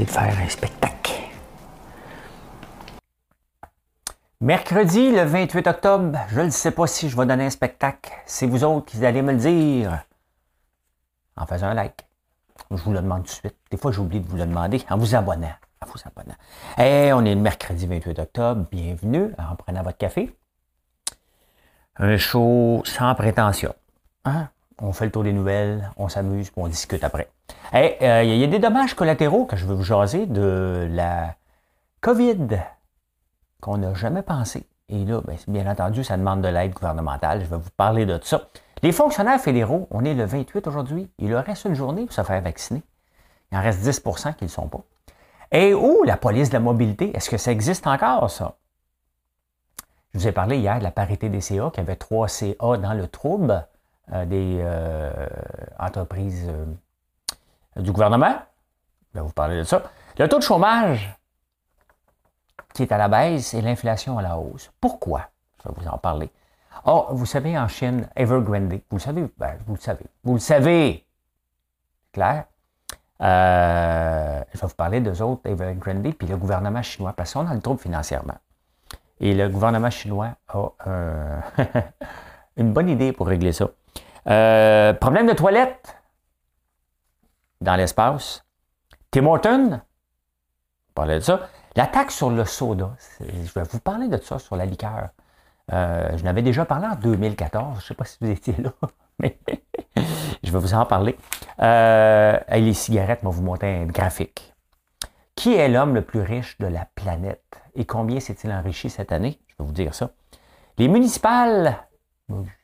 De faire un spectacle. Mercredi, le 28 octobre, je ne sais pas si je vais donner un spectacle. C'est vous autres qui allez me le dire en faisant un like. Je vous le demande tout de suite. Des fois, j'oublie de vous le demander en vous abonnant. On est le mercredi 28 octobre. Bienvenue en prenant votre café. Un show sans prétention. Hein? On fait le tour des nouvelles, on s'amuse, on discute après. Euh, il y a des dommages collatéraux que je veux vous jaser de la COVID qu'on n'a jamais pensé. Et là, ben, bien entendu, ça demande de l'aide gouvernementale. Je vais vous parler de ça. Les fonctionnaires fédéraux, on est le 28 aujourd'hui. Il leur reste une journée pour se faire vacciner. Il en reste 10% qui ne le sont pas. Et où la police de la mobilité? Est-ce que ça existe encore, ça? Je vous ai parlé hier de la parité des CA, qu'il y avait trois CA dans le trouble euh, des euh, entreprises du gouvernement. Vais vous parler de ça. Le taux de chômage qui est à la baisse et l'inflation à la hausse. Pourquoi? Je vais vous en parler. Or, vous savez, en Chine, Evergrande, vous le savez, ben, vous le savez, vous le savez, clair. Euh, je vais vous parler d'eux autres, Evergrande, puis le gouvernement chinois, parce qu'on a le trouble financièrement. Et le gouvernement chinois a une bonne idée pour régler ça. Euh, problème de toilette dans l'espace. Tim Horton, parlait de ça. La taxe sur le soda, je vais vous parler de ça sur la liqueur. Euh, je n'avais déjà parlé en 2014, je ne sais pas si vous étiez là, mais je vais vous en parler. Euh, les cigarettes, vais vous montrer un graphique. Qui est l'homme le plus riche de la planète et combien s'est-il enrichi cette année? Je vais vous dire ça. Les municipales,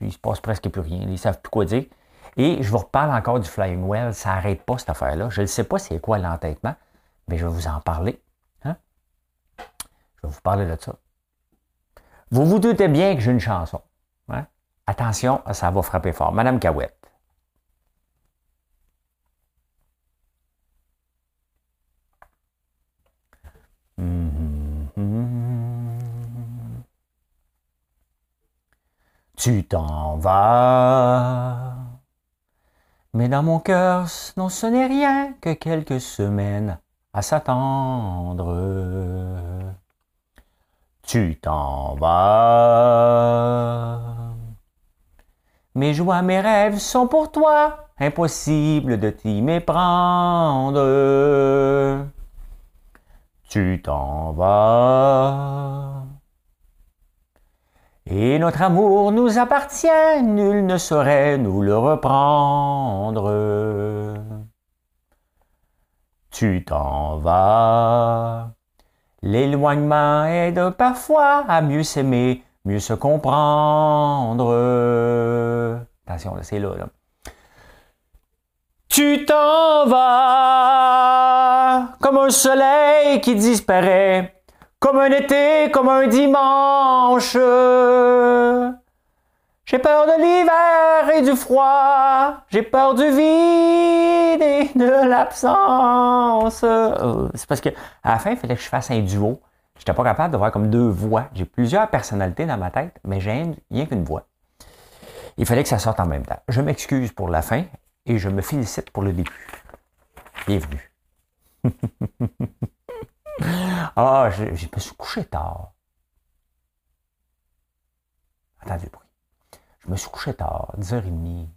il se passe presque plus rien, ils ne savent plus quoi dire. Et je vous reparle encore du Flying Well. Ça n'arrête pas cette affaire-là. Je ne sais pas c'est quoi l'entêtement, mais je vais vous en parler. Hein? Je vais vous parler de ça. Vous vous doutez bien que j'ai une chanson. Hein? Attention, ça va frapper fort. Madame Cahouette. Tu t'en vas mais dans mon cœur, non, ce n'est rien que quelques semaines à s'attendre. Tu t'en vas. Mes joies, mes rêves sont pour toi, impossible de t'y méprendre. Tu t'en vas. Et notre amour nous appartient, nul ne saurait nous le reprendre. Tu t'en vas. L'éloignement aide parfois à mieux s'aimer, mieux se comprendre. Attention, c'est là. Tu t'en vas comme un soleil qui disparaît comme un été, comme un dimanche. J'ai peur de l'hiver et du froid. J'ai peur du vide et de l'absence. Euh, c'est parce que à la fin, il fallait que je fasse un duo. J'étais pas capable de voir comme deux voix. J'ai plusieurs personnalités dans ma tête, mais j'ai rien qu'une voix. Il fallait que ça sorte en même temps. Je m'excuse pour la fin et je me félicite pour le début. Bienvenue. Ah, je, me suis couché tard. Attendez le bruit. Je me suis couché tard, 10h30.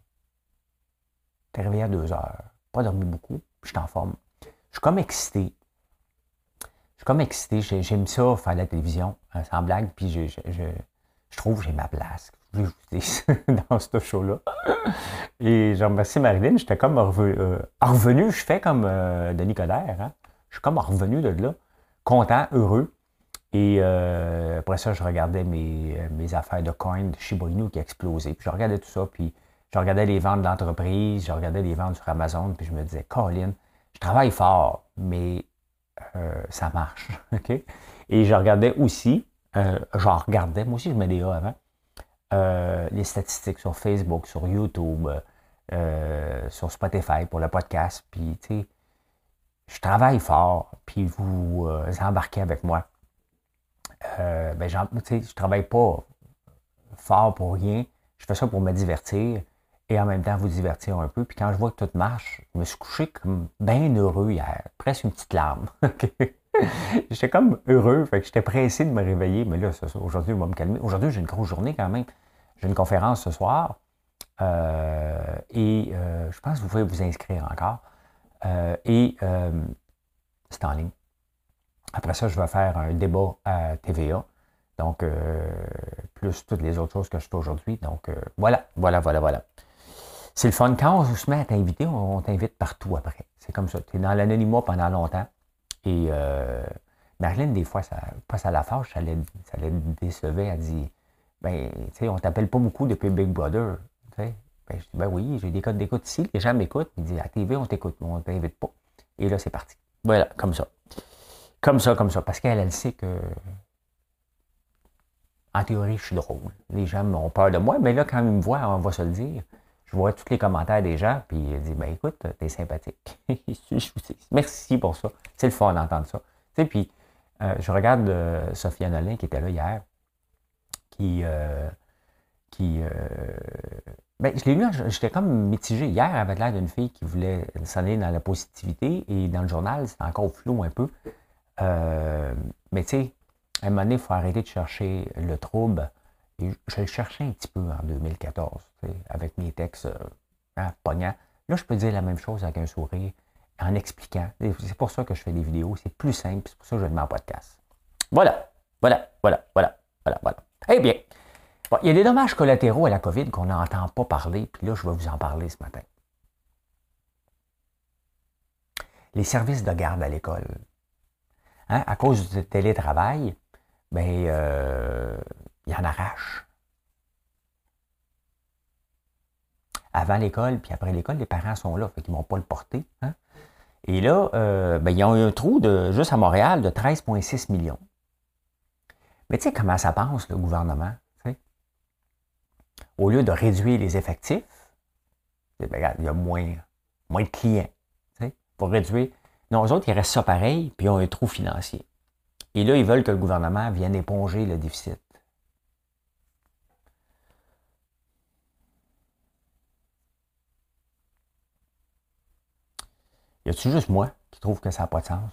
T'es réveillé à 2h. Pas dormi beaucoup. Je suis en forme. Je suis comme excité. Je suis comme excité. J'aime ça faire la télévision, euh, sans blague. Puis je, je, trouve que j'ai ma place. dans ce show-là. Et je remercie Marilyn. J'étais comme euh, revenu, Je fais comme euh, Denis Coderre. Hein? Je suis comme revenu de là content, heureux. Et euh, après ça, je regardais mes, mes affaires de coins de Shiba Inu qui explosaient. Puis je regardais tout ça, puis je regardais les ventes d'entreprise, je regardais les ventes sur Amazon, puis je me disais, Colin, je travaille fort, mais euh, ça marche. Et je regardais aussi, euh, j'en regardais, moi aussi je mets des A avant, les statistiques sur Facebook, sur YouTube, sur Spotify pour le podcast. Puis, tu sais, je travaille fort, puis vous embarquez avec moi. ben, tu sais, je travaille pas fort pour rien. Je fais ça pour me divertir et en même temps vous divertir un peu. Puis quand je vois que tout marche, je me suis couché comme bien heureux hier, presque une petite larme. j'étais comme heureux, fait que j'étais pressé de me réveiller, mais là, aujourd'hui, on va me calmer. Aujourd'hui, j'ai une grosse journée quand même. J'ai une conférence ce soir. Euh, et euh, je pense que vous pouvez vous inscrire encore. Euh, et c'est en ligne. Après ça, je vais faire un débat à TVA. Donc, plus toutes les autres choses que je fais aujourd'hui. Donc, voilà, voilà, voilà, voilà. C'est le fun. Quand on se met à t'inviter, on, t'invite partout après. C'est comme ça. Tu es dans l'anonymat pendant longtemps. Et euh, Marilyn, des fois, ça, pas ça la fâche, ça la, décevait. Elle dit Ben, tu sais, on t'appelle pas beaucoup depuis Big Brother. Ben, je dis Ben oui, j'ai des codes d'écoute ici, les gens m'écoutent. Ils disent À TV, on t'écoute, on t'invite pas. Et là, c'est parti. Voilà, comme ça. Comme ça, comme ça. Parce qu'elle, elle sait que en théorie, je suis drôle. Les gens ont peur de moi, mais là, quand ils me voient, on va se le dire, je vois tous les commentaires des gens, puis il dit, ben écoute, t'es sympathique. Merci pour ça. C'est le fun d'entendre ça. Tu sais, puis euh, je regarde euh, Sophia Nolin qui était là hier, qui, euh, qui ben, je l'ai lu, j'étais comme mitigé. Hier, avait l'air d'une fille qui voulait s'en dans la positivité, et dans le journal, c'était encore flou un peu. mais tu sais, à un moment donné, il faut arrêter de chercher le trouble je le cherchais un petit peu en 2014, avec mes textes euh, hein, pognants. Là, je peux dire la même chose avec un sourire, en expliquant. C'est pour ça que je fais des vidéos. C'est plus simple. C'est pour ça que je le mets podcast. Voilà. Voilà. Voilà. Voilà. Voilà. Voilà. Eh bien, il y a des dommages collatéraux à la COVID qu'on n'entend pas parler. Puis là, je vais vous en parler ce matin. Les services de garde à l'école. Hein, à cause du télétravail, ben, euh, il en arrache. Avant l'école, puis après l'école, les parents sont là, fait ne vont pas le porter. Hein. Et là, euh, ben, ils ont eu un trou de, juste à Montréal de 13,6 millions. Mais tu sais comment ça pense, le gouvernement? Au lieu de réduire les effectifs, ben, il y a moins, moins de clients. Pour réduire. Non, eux autres, ils restent ça pareil, puis ils ont un trou financier. Et là, ils veulent que le gouvernement vienne éponger le déficit. Y a-t-il juste moi qui trouve que ça n'a pas de sens?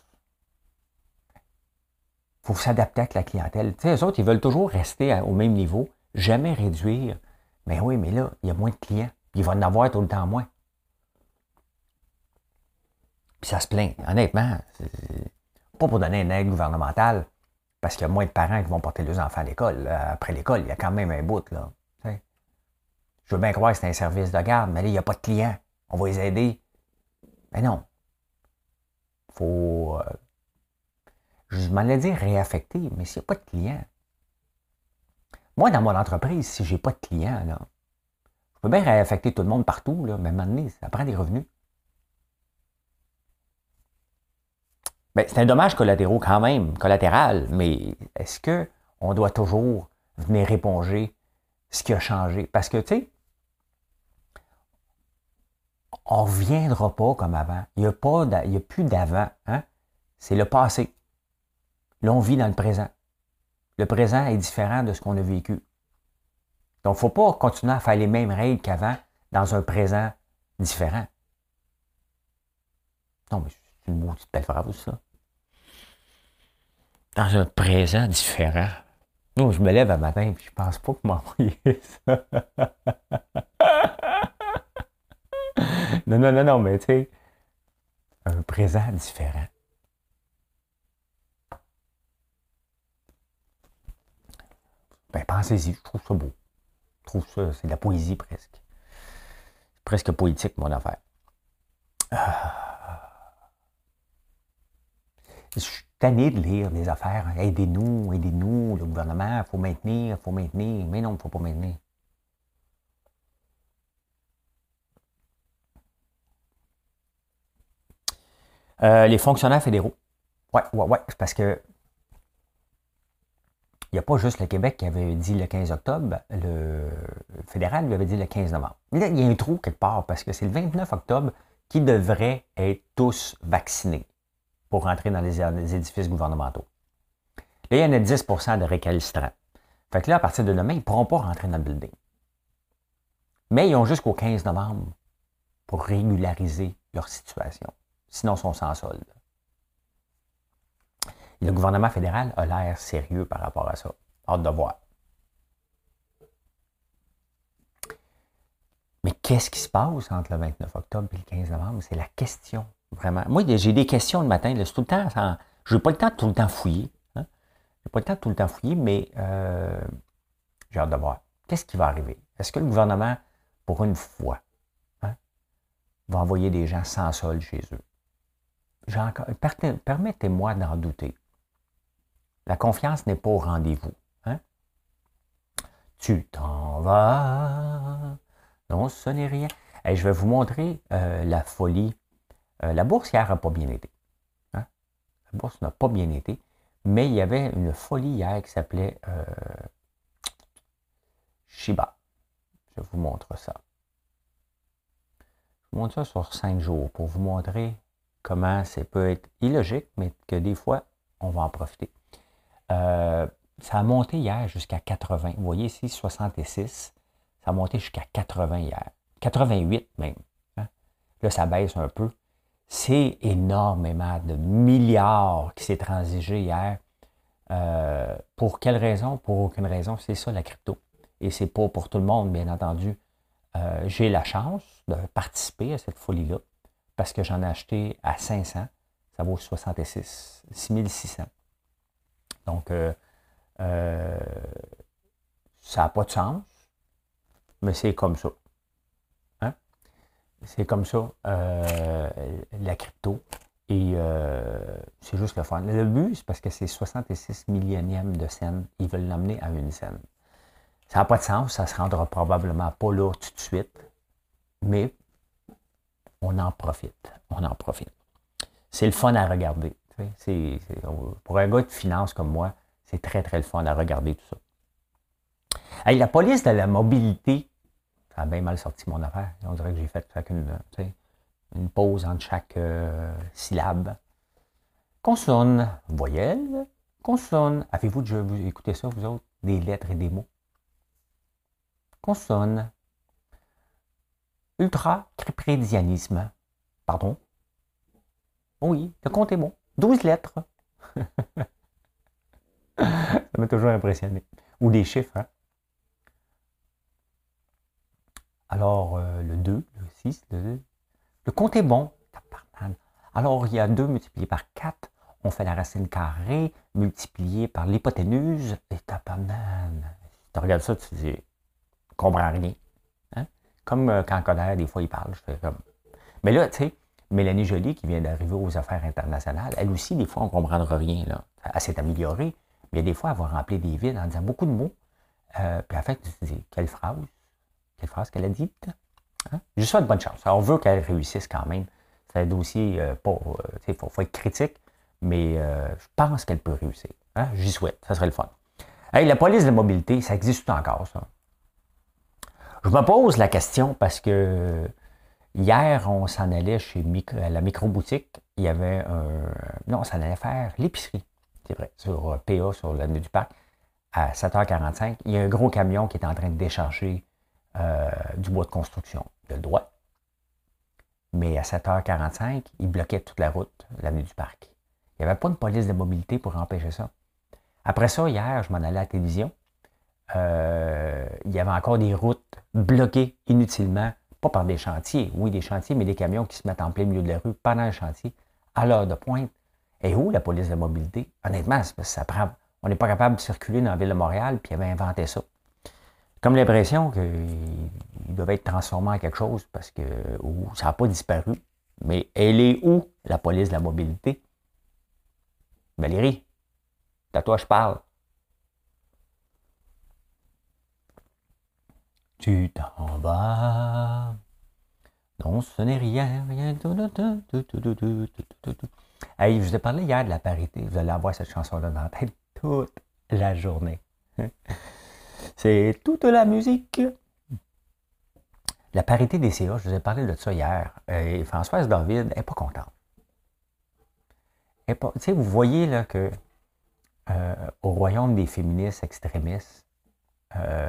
Il faut s'adapter avec la clientèle. Tu sais, eux autres, ils veulent toujours rester au même niveau, jamais réduire. Mais oui, mais là, il y a moins de clients. Il va en avoir tout le temps moins. Puis ça se plaint. Honnêtement, pas pour donner une aide gouvernementale, parce qu'il y a moins de parents qui vont porter leurs enfants à l'école. Après l'école, il y a quand même un bout. Là. Je veux bien croire que c'est un service de garde, mais là, il n'y a pas de clients. On va les aider. Mais non faut. Euh, je m'en dit réaffecter, mais s'il n'y a pas de clients. Moi, dans mon entreprise, si je n'ai pas de clients, je peux bien réaffecter tout le monde partout, là, mais à un moment donné, ça prend des revenus. Ben, c'est un dommage collatéraux quand même, collatéral, mais est-ce qu'on doit toujours venir éponger ce qui a changé? Parce que, tu sais, on ne reviendra pas comme avant. Il n'y a, a plus d'avant. Hein? C'est le passé. Là, on vit dans le présent. Le présent est différent de ce qu'on a vécu. Donc, il ne faut pas continuer à faire les mêmes règles qu'avant dans un présent différent. Non, mais c'est une maudite belle phrase, ça. Dans un présent différent. Non, je me lève un matin et je pense pas que m'envoyer ça. non, non, non, non, mais tu sais, un présent différent. Pensez-y, je trouve ça beau. Je trouve ça, c'est de la poésie presque. Presque poétique, mon affaire. Ah. Je suis tanné de lire des affaires. Aidez-nous, aidez-nous, le gouvernement, il faut maintenir, il faut maintenir. Mais non, il ne faut pas maintenir. Euh, les fonctionnaires fédéraux. Ouais, ouais, ouais. Parce que il n'y a pas juste le Québec qui avait dit le 15 octobre, le fédéral lui avait dit le 15 novembre. Il y a un trou quelque part parce que c'est le 29 octobre qui devrait être tous vaccinés pour rentrer dans les, édifices gouvernementaux. Là, il y en a 10% de récalcitrants. Fait que là, à partir de demain, ils ne pourront pas rentrer dans le building. Mais ils ont jusqu'au 15 novembre pour régulariser leur situation. Sinon, ils sont sans solde. Le gouvernement fédéral a l'air sérieux par rapport à ça. Hâte de voir. Mais qu'est-ce qui se passe entre le 29 octobre et le 15 novembre? C'est la question, vraiment. Moi, j'ai des questions le matin. tout le temps, je n'ai pas le temps de tout le temps fouiller. Hein. Je n'ai pas le temps de tout le temps fouiller, mais euh, j'ai hâte de voir. Qu'est-ce qui va arriver? Est-ce que le gouvernement, pour une fois, hein, va envoyer des gens sans sol chez eux? Permettez-moi d'en douter. La confiance n'est pas au rendez-vous. Hein? Tu t'en vas non, ce n'est rien. Et je vais vous montrer euh, la folie. Euh, la bourse hier n'a pas bien été. Hein? La bourse n'a pas bien été. Mais il y avait une folie hier qui s'appelait euh, Shiba. Je vous montre ça. Je vous montre ça sur cinq jours pour vous montrer comment ça peut être illogique, mais que des fois, on va en profiter. Ça a monté hier jusqu'à 80. Vous voyez ici, 66 a monté jusqu'à 80 hier. 88 même. Hein. Là, ça baisse un peu. C'est énormément de milliards qui s'est transigé hier. Euh, pour quelle raison? Pour aucune raison. C'est ça la crypto. Et c'est pas pour tout le monde, bien entendu. Euh, j'ai la chance de participer à cette folie-là parce que j'en ai acheté à 500. Ça vaut 66, 6600. Donc, euh, ça n'a pas de sens mais c'est comme ça. Hein? C'est comme ça, euh, la crypto. Et euh, c'est juste le fun. Le but, c'est parce que c'est 66 millionièmes de scène. Ils veulent l'amener à une scène. Ça n'a pas de sens, ça ne se rendra probablement pas là tout de suite, mais on en profite. On en profite. C'est le fun à regarder. Pour un gars de finance comme moi, c'est très, très le fun à regarder tout ça la police de la mobilité, ça a bien mal sorti mon affaire. On dirait que j'ai fait, une, pause entre chaque euh, syllabe. Consonne, voyelle, consonne. Avez-vous déjà écouté ça, vous autres? Des lettres et des mots. Consonne. Ultra-créprédianisme. Pardon? Oui, le compte est bon. 12 lettres. ça m'a toujours impressionné. Ou des chiffres, hein? Alors, euh, le 2, le 6, le 2. Le compte est bon. Alors, il y a 2 multiplié par 4. On fait la racine carrée multipliée par l'hypoténuse. Et taparnane. Si tu regardes ça, tu dis, comprends rien. Hein? Comme euh, quand Coder, des fois, il parle. Je fais comme... Mais là, tu sais, Mélanie Joly, qui vient d'arriver aux affaires internationales, elle aussi, des fois, on ne comprendra rien. Là. Elle s'est améliorée, mais des fois, elle va remplir des vides en disant beaucoup de mots. Euh, puis en fait, tu te dis, quelle phrase? Quelle phrase qu'elle a dite? Hein? Je souhaite bonne chance. on veut qu'elle réussisse quand même. C'est un dossier, euh, pas, euh, il faut, être critique, mais je pense qu'elle peut réussir. Hein? J'y souhaite, ça serait le fun. la police de mobilité, ça existe encore, ça? Je me pose la question parce que hier, on s'en allait chez la micro-boutique. Il y avait un. Non, on s'en allait faire l'épicerie, c'est vrai, sur PA, sur l'avenue du Parc, à 7h45. Il y a un gros camion qui est en train de décharger euh, du bois de construction. de droit. Mais à 7h45, il bloquait toute la route, l'avenue du Parc. Il n'y avait pas de police de mobilité pour empêcher ça. Après ça, hier, je m'en allais à la télévision. Euh, il y avait encore des routes bloquées inutilement, pas par des chantiers, oui, des chantiers, mais des camions qui se mettent en plein milieu de la rue pendant un chantier, à l'heure de pointe. Et où la police de mobilité? Honnêtement, ça prend. On n'est pas capable de circuler dans la ville de Montréal, puis il avait inventé ça comme l'impression qu'il devait être transformé en quelque chose parce que ça n'a pas disparu. Mais elle est où, la police de la mobilité? Valérie, à toi je parle. Tu t'en vas Non, ce n'est rien, rien. Hey, je vous ai parlé hier de la parité. Vous allez avoir cette chanson-là dans la tête toute la journée. C'est toute la musique. La parité des CA, je vous ai parlé de ça hier. Et Françoise David n'est pas contente. Vous voyez là que euh, au royaume des féministes extrémistes, euh,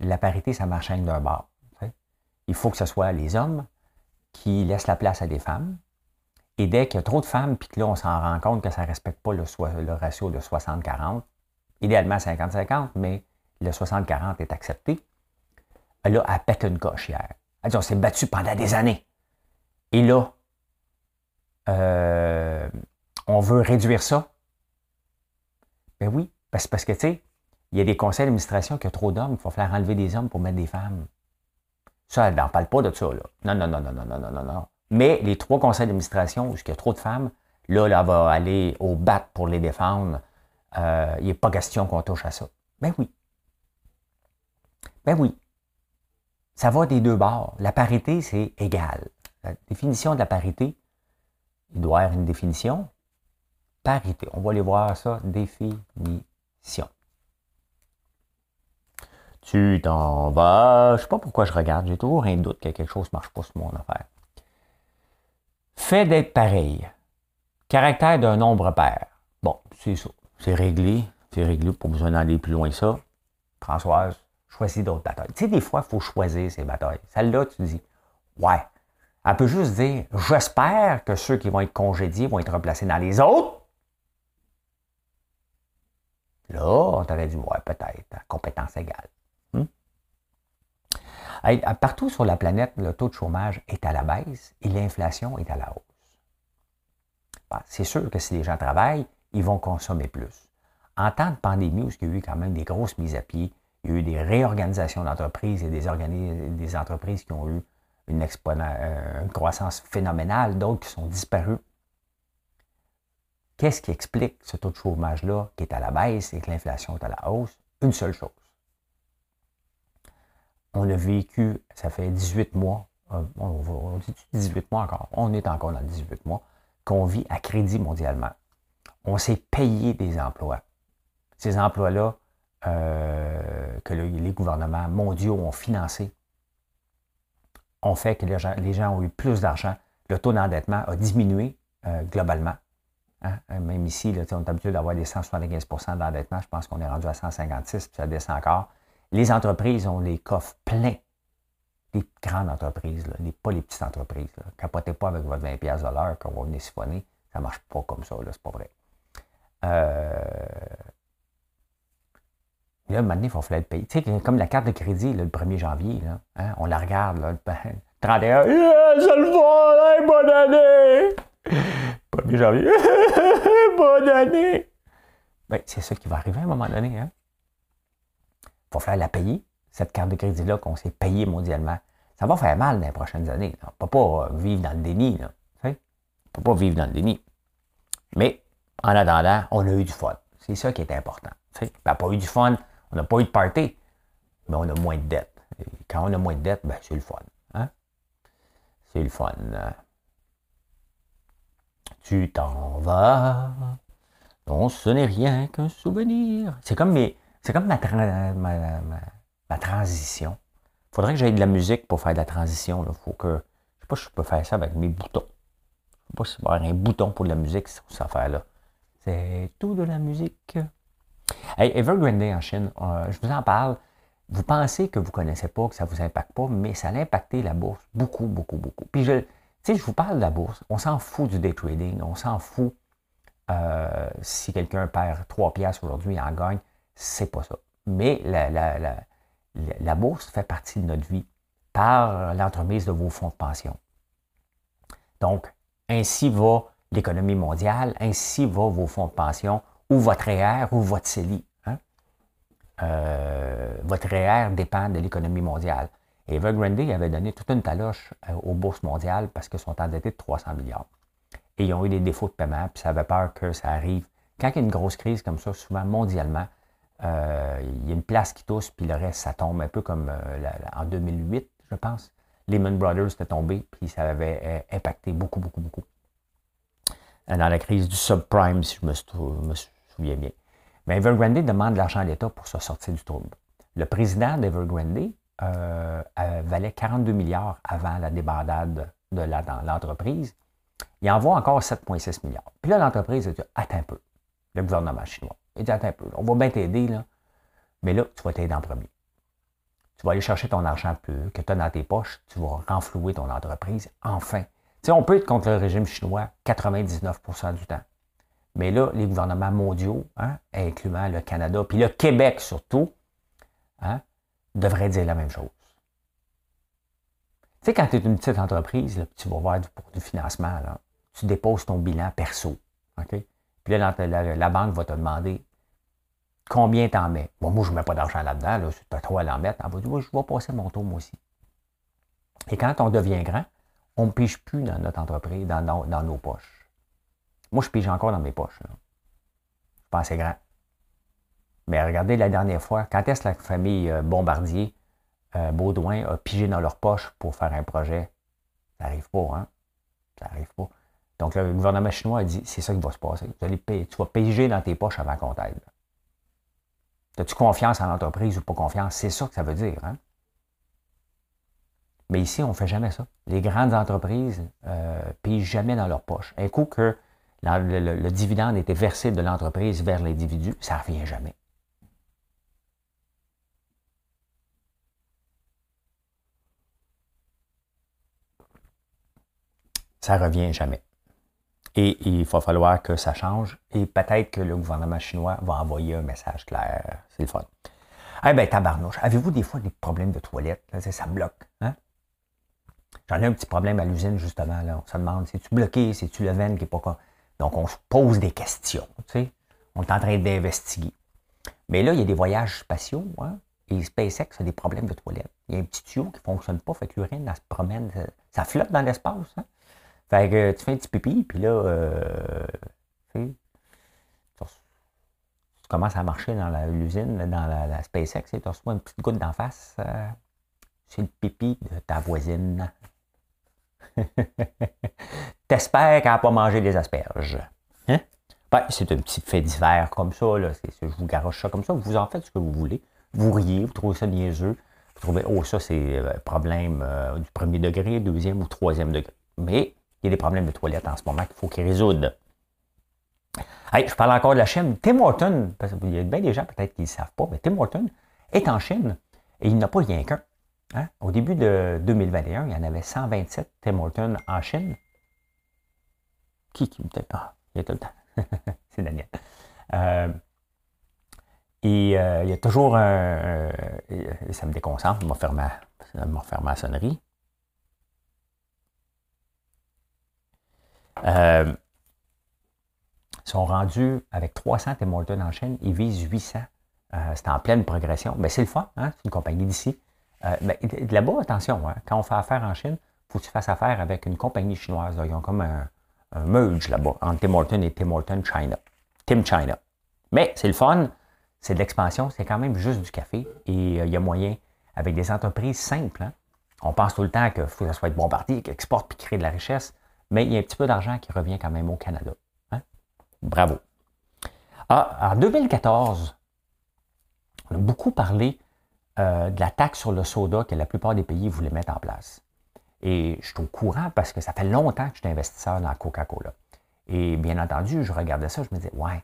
la parité, ça marche d'un bord. Il faut que ce soit les hommes qui laissent la place à des femmes. Et dès qu'il y a trop de femmes, puis que là, on s'en rend compte que ça ne respecte pas le, ratio de 60-40, idéalement 50-50, mais le 60-40 est accepté, là, elle pète une coche hier. Elle dit, on s'est battu pendant des années. Et là, euh, on veut réduire ça. Ben oui, parce, que, tu sais, il y a des conseils d'administration qui ont trop d'hommes, il faut faire enlever des hommes pour mettre des femmes. Ça, elle n'en parle pas de ça. Là. Non, non, non, non, non, non, non, non. Mais les trois conseils d'administration, où il y a trop de femmes, là, là, elle va aller au bat pour les défendre. Euh, il n'est pas question qu'on touche à ça. Ben oui. Ben oui. Ça va des deux bords. La parité, c'est égal. La définition de la parité, il doit y avoir une définition. Parité. On va aller voir ça. Définition. Tu t'en vas. Je sais pas pourquoi je regarde. J'ai toujours un doute que quelque chose ne marche pas sur mon affaire. Fait d'être pareil. Caractère d'un nombre pair. Bon, c'est ça. C'est réglé. C'est réglé. Pas besoin d'aller plus loin que ça. Françoise, choisis d'autres batailles. Tu sais, des fois, il faut choisir ces batailles. Celle-là, tu dis, ouais. Elle peut juste dire, j'espère que ceux qui vont être congédiés vont être remplacés dans les autres. Là, on t'aurait dit, ouais, peut-être, compétence égale. Partout sur la planète, le taux de chômage est à la baisse et l'inflation est à la hausse. C'est sûr que si les gens travaillent, ils vont consommer plus. En temps de pandémie, où il y a eu quand même des grosses mises à pied, il y a eu des réorganisations d'entreprises et des, entreprises qui ont eu une, euh, une croissance phénoménale, d'autres qui sont disparues. Qu'est-ce qui explique ce taux de chômage-là qui est à la baisse et que l'inflation est à la hausse? Une seule chose on a vécu, ça fait 18 mois, euh, on, dit 18 mois encore, on est encore dans 18 mois, qu'on vit à crédit mondialement. On s'est payé des emplois. Ces emplois-là euh, que les gouvernements mondiaux ont financés ont fait que les gens, ont eu plus d'argent. Le taux d'endettement a diminué euh, globalement. Hein. Même ici, on est habitué d'avoir des 175% d'endettement. Je pense qu'on est rendu à 156, puis ça descend encore. Les entreprises ont les coffres pleins. Les grandes entreprises, là, pas les petites entreprises. Capotez pas avec votre 20$ de l'heure qu'on va venir siphonner. Ça ne marche pas comme ça, c'est pas vrai. Euh... Là, maintenant, il faut faire le payer. Tu sais, comme la carte de crédit, le 1er janvier, hein, on la regarde, là, 31, yeah, je le vois, bonne année! 1er janvier, bonne année! Ben, c'est ça qui va arriver à un moment donné. Hein? Va la payer, cette carte de crédit-là qu'on s'est payée mondialement. Ça va faire mal dans les prochaines années. On ne peut pas euh, vivre dans le déni. Là. On ne peut pas vivre dans le déni. Mais en attendant, on a eu du fun. C'est ça qui est important. On n'a pas eu du fun, on n'a pas eu de party, mais on a moins de dettes. quand on a moins de dettes, ben, c'est le fun. Hein? C'est le fun. Tu t'en vas. Non, ce n'est rien qu'un souvenir. C'est comme mes, c'est comme ma, transition. Il faudrait que j'aille de la musique pour faire de la transition. Là. Faut que, je sais pas si je peux faire ça avec mes boutons. Je sais pas si avoir un bouton pour de la musique cette affaire-là. C'est tout de la musique. Hey, Evergrande en Chine, euh, je vous en parle. Vous pensez que vous ne connaissez pas, que ça ne vous impacte pas, mais ça a impacté la bourse beaucoup, beaucoup, beaucoup. Puis je, je vous parle de la bourse. On s'en fout du day trading. On s'en fout euh, si quelqu'un perd 3 piastres aujourd'hui et en gagne c'est pas ça. Mais la, bourse fait partie de notre vie par l'entremise de vos fonds de pension. Donc, ainsi va l'économie mondiale, ainsi va vos fonds de pension, ou votre REER, ou votre CELI. Hein? Euh, votre REER dépend de l'économie mondiale. Evergrande avait donné toute une taloche euh, aux bourses mondiales parce qu'ils sont endettés de 300 milliards. Et ils ont eu des défauts de paiement, puis ça avait peur que ça arrive. Quand il y a une grosse crise comme ça, souvent mondialement, euh, il y a une place qui tousse, puis le reste, ça tombe un peu comme euh, en 2008, je pense. Lehman Brothers était tombé, puis ça avait euh, impacté beaucoup, beaucoup, beaucoup. Dans la crise du subprime, si je me, souviens bien. Mais Evergrande demande de l'argent à l'État pour se sortir du trouble. Le président d'Evergrande valait 42 milliards avant la débandade de l'entreprise. Il envoie encore 7,6 milliards. Puis là, l'entreprise a dit Attends un peu. Le gouvernement chinois. Un peu. On va bien t'aider, là. Mais là, tu vas t'aider en premier. Tu vas aller chercher ton argent peu que tu as dans tes poches. Tu vas renflouer ton entreprise. Enfin. Tu sais, on peut être contre le régime chinois 99% du temps. Mais là, les gouvernements mondiaux, hein, incluant le Canada, puis le Québec surtout, hein, devraient dire la même chose. Tu sais, quand tu es une petite entreprise, tu vas voir pour du financement, tu déposes ton bilan perso. Puis là, la, banque va te demander combien tu en mets? Bon, moi, je ne mets pas d'argent là-dedans. Là, tu as trop à l'en mettre. Elle va dire, je vais passer mon tour, moi aussi. Et quand on devient grand, on ne pige plus dans notre entreprise, dans, nos poches. Moi, je pige encore dans mes poches. Je pense c'est grand. Mais regardez la dernière fois, quand est-ce que la famille euh, Bombardier, euh, Baudouin, a pigé dans leur poche pour faire un projet? Ça n'arrive pas, hein? Ça n'arrive pas. Donc, le gouvernement chinois a dit, c'est ça qui va se passer. tu vas piger dans tes poches avant qu'on t'aide. As-tu confiance en l'entreprise ou pas confiance? C'est ça que ça veut dire. Hein? Mais ici, on ne fait jamais ça. Les grandes entreprises euh, pigent jamais dans leur poche. Un coup que le, dividende était versé de l'entreprise vers l'individu, ça ne revient jamais. Ça ne revient jamais. Et il va falloir que ça change. Et peut-être que le gouvernement chinois va envoyer un message clair. C'est le fun. Eh bien, tabarnouche, avez-vous des fois des problèmes de toilette? ça bloque. Hein? J'en ai un petit problème à l'usine, justement. Là. On se demande, c'est-tu bloqué? C'est-tu le veine qui n'est pas... Donc, on se pose des questions. On est en train d'investiguer. Mais là, il y a des voyages spatiaux. Hein? Et SpaceX a des problèmes de toilette. Il y a un petit tuyau qui ne fonctionne pas, fait que l'urine, elle se promène, ça, flotte dans l'espace. Hein? Fait que tu fais un petit pipi, puis là, euh, tu, commences à marcher dans l'usine, dans la, SpaceX, et tu reçois une petite goutte d'en face. Euh, c'est le pipi de ta voisine. T'espères qu'elle n'a pas mangé des asperges. Hein? Ben, c'est un petit fait divers comme ça. Là. je vous garoche ça comme ça. Vous en faites ce que vous voulez. Vous riez, vous trouvez ça niaiseux. Vous trouvez, oh, ça, c'est euh, problème du premier degré, deuxième ou troisième degré. Mais il y a des problèmes de toilette en ce moment qu'il faut qu'ils résoudent. je parle encore de la Chine. Tim Horton, parce qu'il y a bien des gens peut-être qui ne savent pas, mais Tim Horton est en Chine et il n'a pas rien qu'un. Hein. Au début de 2021, il y en avait 127 Tim Horton en Chine. Qui qui me Ah, il y a tout le temps. C'est Daniel. Euh, et euh, il y a toujours un. ça me déconcentre, il m'a fait ma sonnerie. Euh, sont rendus avec 300 Tim Hortons en chaîne, ils visent 800. Euh, c'est en pleine progression. Mais c'est le fun, hein? c'est une compagnie d'ici. Euh, mais là-bas, attention, hein, quand on fait affaire en Chine, il faut que tu fasses affaire avec une compagnie chinoise. Ils ont comme un, merge là-bas entre Tim Hortons et Tim Hortons China. Tim China. Mais c'est le fun, c'est de l'expansion, c'est quand même juste du café. Et il y a moyen, avec des entreprises simples, hein. on pense tout le temps qu'il faut que ça soit bombardier, qui exporte puis crée de la richesse mais il y a un petit peu d'argent qui revient quand même au Canada. Hein? Bravo. Ah, en 2014, on a beaucoup parlé euh, de la taxe sur le soda que la plupart des pays voulaient mettre en place. Et je suis au courant parce que ça fait longtemps que je suis investisseur dans Coca-Cola. Et bien entendu, je regardais ça, je me disais, ouais,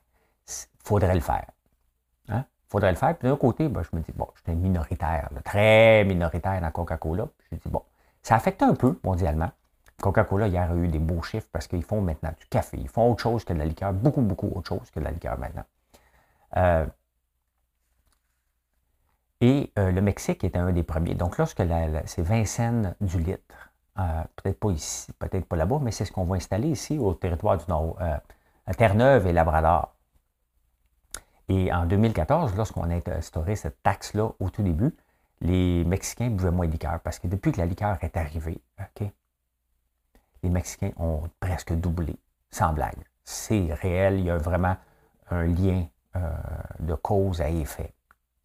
faudrait le faire. Il hein? faudrait le faire. Puis d'un côté, ben, je me dis, bon, j'étais minoritaire, très minoritaire dans Coca-Cola. Je me dis, bon, ça affecte un peu mondialement. Coca-Cola, hier, a eu des beaux chiffres parce qu'ils font maintenant du café. Ils font autre chose que de la liqueur, beaucoup, beaucoup autre chose que de la liqueur maintenant. Euh, et euh, le Mexique était un des premiers. Donc, lorsque c'est 20 cents du litre, euh, peut-être pas ici, peut-être pas là-bas, mais c'est ce qu'on va installer ici au territoire du Nord, à Terre-Neuve et Labrador. Et en 2014, lorsqu'on a instauré cette taxe-là au tout début, les Mexicains buvaient moins de liqueur parce que depuis que la liqueur est arrivée, OK, les Mexicains ont presque doublé, sans blague. C'est réel, il y a vraiment un lien euh, de cause à effet.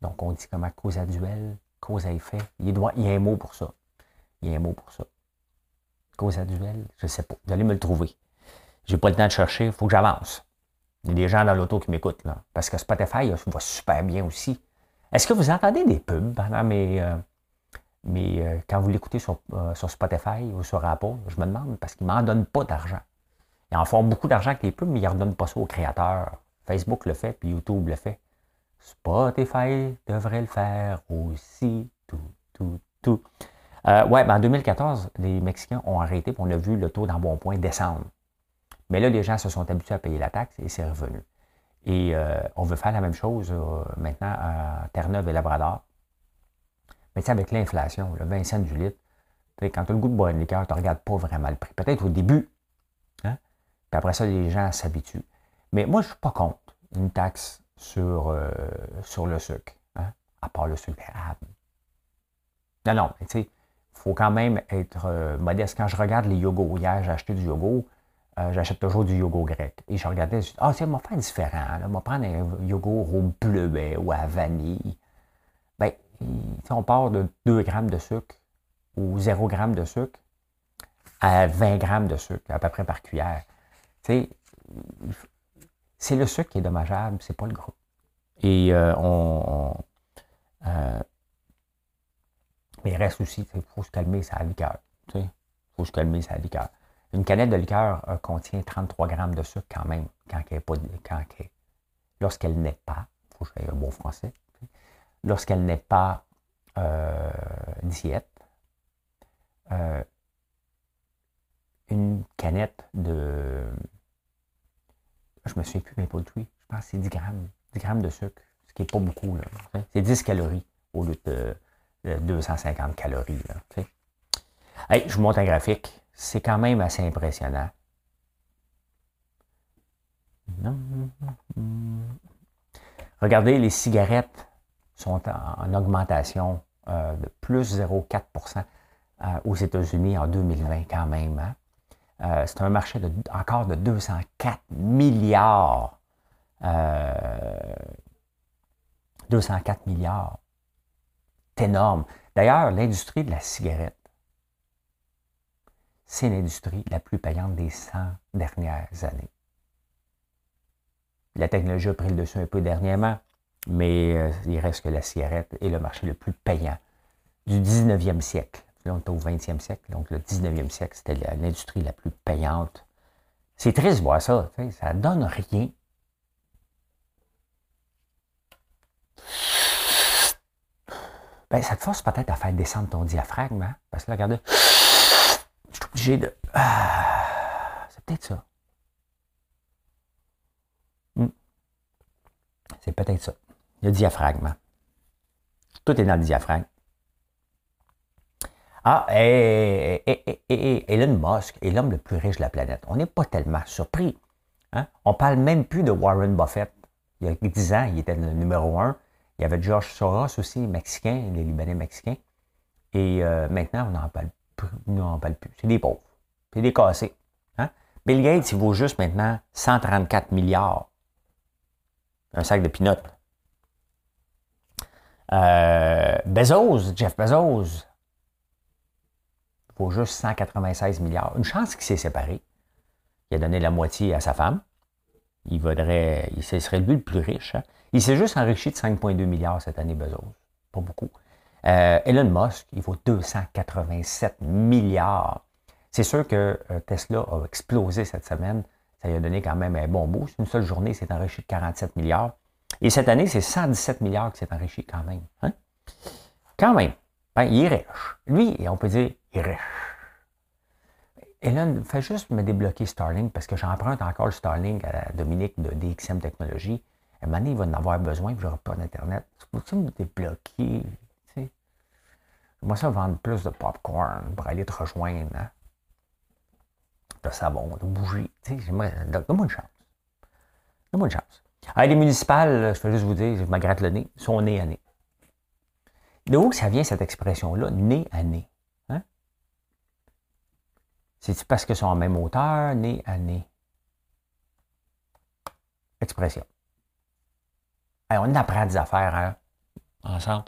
Donc, on dit comment? Cause à duel, cause à effet. Il, y a un mot pour ça. Il y a un mot pour ça. Causaduel, je ne sais pas. Vous allez me le trouver. J'ai pas le temps de chercher, il faut que j'avance. Il y a des gens dans l'auto qui m'écoutent, là. Parce que Spotify va super bien aussi. Est-ce que vous entendez des pubs pendant mes. Euh, euh, quand vous l'écoutez sur, euh, sur, Spotify ou sur Apple, je me demande, parce qu'ils ne m'en donnent pas d'argent. Ils en font beaucoup d'argent avec les pubs, mais ils ne redonnent pas ça aux créateurs. Facebook le fait, puis YouTube le fait. Spotify devrait le faire aussi. Tout, tout, tout. ouais, ben en 2014, les Mexicains ont arrêté, puis on a vu le taux d'embonpoint descendre. Mais là, les gens se sont habitués à payer la taxe et c'est revenu. Et euh, on veut faire la même chose euh, maintenant à Terre-Neuve et Labrador. Mais tu sais, avec l'inflation, le 20 cents du litre, quand tu as le goût de boire une liqueur, tu ne regardes pas vraiment le prix. Peut-être au début. Hein? Puis après ça, les gens s'habituent. Mais moi, je ne suis pas contre une taxe sur, euh, sur le sucre, hein? à part le sucre d'érable. Non, non, tu sais, il faut quand même être modeste. Quand je regarde les yogos, hier, j'ai acheté du yogourt, euh, j'achète toujours du yogourt grec. Et je regardais, je dis, ah, c'est, m'a faire différent. On va prendre un yogourt au bleuet ou à vanille. Bien, on part de 2 grammes de sucre ou 0 g de sucre à 20 grammes de sucre, à peu près par cuillère. c'est le sucre qui est dommageable, c'est pas le gras. Et euh, on. Euh, mais il reste aussi, il faut se calmer sa liqueur. Il faut se calmer sa liqueur. Une canette de liqueur euh, contient 33 grammes de sucre quand même, quand elle pas, quand lorsqu'elle n'est pas, il faut que j'aille un bon français, lorsqu'elle n'est pas euh, diète. Euh, une canette de, je me souviens plus, mais poultry, je pense que c'est 10 grammes, 10 grammes de sucre, ce qui n'est pas beaucoup. C'est 10 calories au lieu de, 250 calories. Là, je vous montre un graphique c'est quand même assez impressionnant. Regardez, les cigarettes sont en, augmentation euh, de plus 0,4% euh, aux États-Unis en 2020 quand même. Hein. Euh, c'est un marché de, encore de 204 milliards. 204 milliards. C'est énorme. D'ailleurs, l'industrie de la cigarette c'est l'industrie la plus payante des 100 dernières années. La technologie a pris le dessus un peu dernièrement, mais euh, il reste que la cigarette est le marché le plus payant du 19e siècle. Là, on est au 20e siècle, donc le 19e siècle, c'était l'industrie la plus payante. C'est triste de voir ça, ça ne donne rien. Ben, ça te force peut-être à faire descendre ton diaphragme, hein? parce que là, regardez, je suis obligé de. Ah, c'est peut-être ça. Hmm. C'est peut-être ça. Le diaphragme. Tout est dans le diaphragme. Ah, et, Elon Musk est l'homme le plus riche de la planète. On n'est pas tellement surpris. Hein? On ne parle même plus de Warren Buffett. Il y a 10 ans, il était le numéro un. Il y avait George Soros aussi, mexicain, les Libanais mexicains. Et euh, maintenant, on n'en parle parle plus. C'est des pauvres. C'est des cassés. Hein? Bill Gates, il vaut juste maintenant 134 milliards. Un sac de peanuts. Euh, Bezos, Jeff Bezos, vaut juste 196 milliards. Une chance qu'il s'est séparé. Il a donné la moitié à sa femme. Il vaudrait, il serait lui le plus riche. Hein? Il s'est juste enrichi de 5,2 milliards cette année, Bezos. Pas beaucoup. Euh, Elon Musk, il vaut 287 milliards. C'est sûr que euh, Tesla a explosé cette semaine. Ça lui a donné quand même un bon boost. Une seule journée, il s'est enrichi de 47 milliards. Et cette année, c'est 117 milliards qui s'est enrichi quand même. Hein? Quand même. Ben, il est riche. Lui, on peut dire, il est riche. Elon, fais juste me débloquer Starlink parce que j'emprunte encore le Starlink à Dominique de DXM Technologies. À un moment il va en avoir besoin, puis je n'aurai pas d'Internet. Peux-tu me débloquer? Moi, ça vendre plus de popcorn pour aller te rejoindre. Hein? De savon, de bougies. Donne-moi une chance. Donne-moi une chance. Ah, les municipales, je peux juste vous dire, je me gratte le nez, sont nez à nez. De où ça vient cette expression-là, nez à nez? Hein? C'est parce qu'ils sont en même hauteur, nez à nez? Expression. on apprend des affaires hein, ensemble.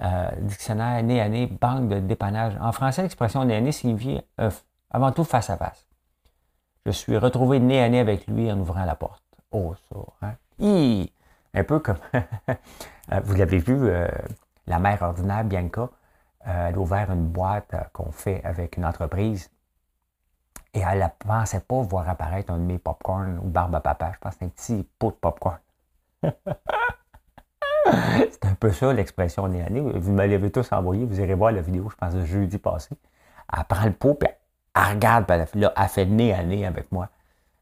Euh, dictionnaire, nez à nez, banque de dépannage. En français, l'expression nez à nez signifie euh, avant tout face à face. Je suis retrouvé nez à nez avec lui en ouvrant la porte. Oh, ça, hein? Un peu comme, vous l'avez vu, la mère ordinaire, Bianca, elle a ouvert une boîte qu'on fait avec une entreprise et elle ne pensait pas voir apparaître un de mes popcorn ou barbe à papa. Je pense que un petit pot de popcorn. c'est un peu ça l'expression à nez. Vous me l'avez tous envoyé. Vous irez voir la vidéo, je pense, de jeudi passé. Elle prend le pot, puis elle regarde, puis elle, là, elle fait nez à nez avec moi.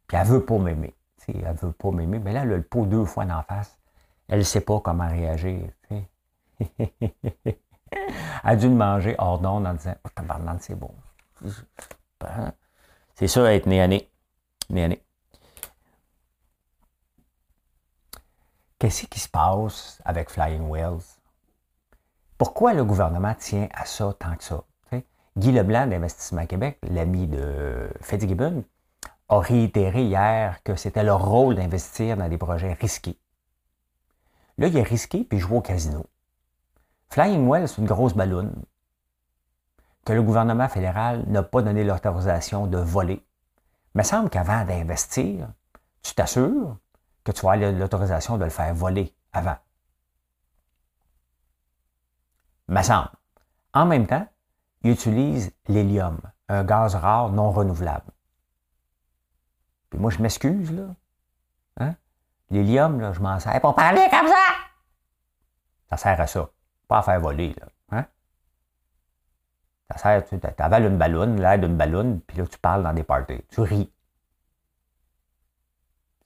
Puis elle veut pas m'aimer. Elle ne veut pas m'aimer. Mais là, elle a le pot deux fois d'en face. Elle ne sait pas comment réagir. elle a dû le manger hors d'onde en disant Oh, c'est bon. C'est ça, être né à. Né Qu'est-ce qui se passe avec Flying Whales? Pourquoi le gouvernement tient à ça tant que ça? Guy Leblanc d'Investissement Québec, l'ami de Fitzgibbon, a réitéré hier que c'était leur rôle d'investir dans des projets risqués. Là, il est risqué puis joue au casino. Flying Whales, c'est une grosse ballonne que le gouvernement fédéral n'a pas donné l'autorisation de voler. Il semble qu'avant d'investir, tu t'assures que tu vas avoir l'autorisation de le faire voler avant. Mais semble. En même temps, il utilise l'hélium, un gaz rare non renouvelable. Moi, je m'excuse, là. Hein? L'hélium, là, je m'en sers pour parler comme ça. Ça sert à ça, pas à faire voler, là. Ça sert, tu avales une ballonne, l'air d'une ballonne, puis là, tu parles dans des parties. Tu ris.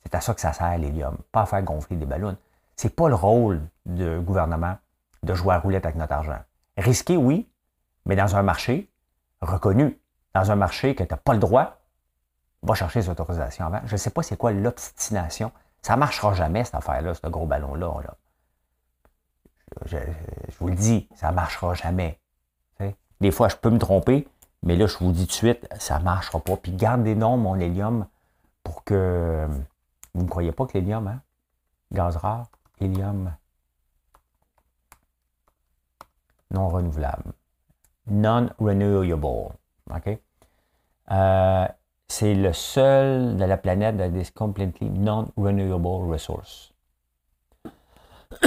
C'est à ça que ça sert, l'hélium. Pas à faire gonfler des ballons. C'est pas le rôle du gouvernement de jouer à roulette avec notre argent. Risqué, oui, mais dans un marché reconnu, dans un marché que tu n'as pas le droit, va chercher les autorisations avant. Je ne sais pas c'est quoi l'obstination. Ça ne marchera jamais, cette affaire-là, ce gros ballon-là. Je, vous le dis, ça ne marchera jamais. Des fois, je peux me tromper, mais là, je vous dis tout de suite, ça ne marchera pas. Puis gardez non mon hélium pour que. Vous ne croyez pas que l'hélium, hein? Gaz rare, hélium non renouvelable. Non-renewable. OK? Euh, c'est le seul de la planète that is completely non-renewable resource.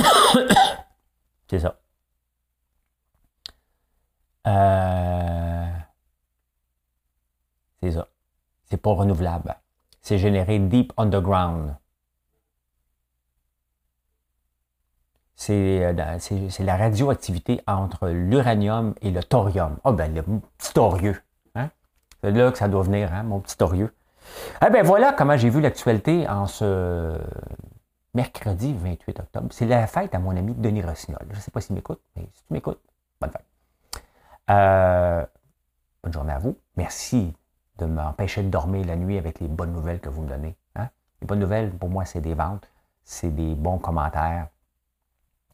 c'est ça. Euh, c'est ça. C'est pas renouvelable. C'est généré deep underground. C'est euh, la radioactivité entre l'uranium et le thorium. Ah oh ben, le petit. C'est là que ça doit venir, hein, mon petit thorieux. Eh ben voilà comment j'ai vu l'actualité en ce mercredi 28 octobre. C'est la fête à mon ami Denis Rossignol. Je ne sais pas s'il m'écoute, mais si tu m'écoutes, bonne fête. Euh, bonne journée à vous. Merci de m'empêcher de dormir la nuit avec les bonnes nouvelles que vous me donnez. Hein. Les bonnes nouvelles, pour moi, c'est des ventes, c'est des bons commentaires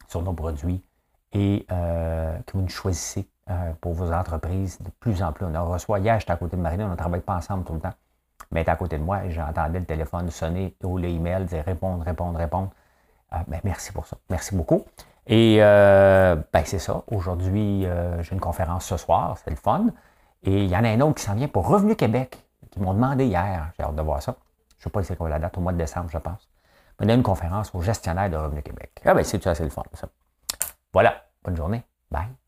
sur nos produits et euh, que vous nous choisissez euh, pour vos entreprises de plus en plus. On a reçoit hier, j'étais à côté de Marina, on ne travaille pas ensemble tout le temps, mais elle était à côté de moi et j'entendais le téléphone sonner ou l'email dire répondre, répondre, répondre. Ben, merci pour ça. Merci beaucoup. Et euh, ben c'est ça. Aujourd'hui, euh, j'ai une conférence ce soir, c'est le fun. Et il y en a un autre qui s'en vient pour Revenu Québec, qui m'ont demandé hier. J'ai hâte de voir ça. Je ne sais pas si c'est quoi la date, au mois de décembre, je pense. On a une conférence au gestionnaire de Revenu Québec. Ah ben c'est ça, c'est le fun. Voilà. Bonne journée. Bye.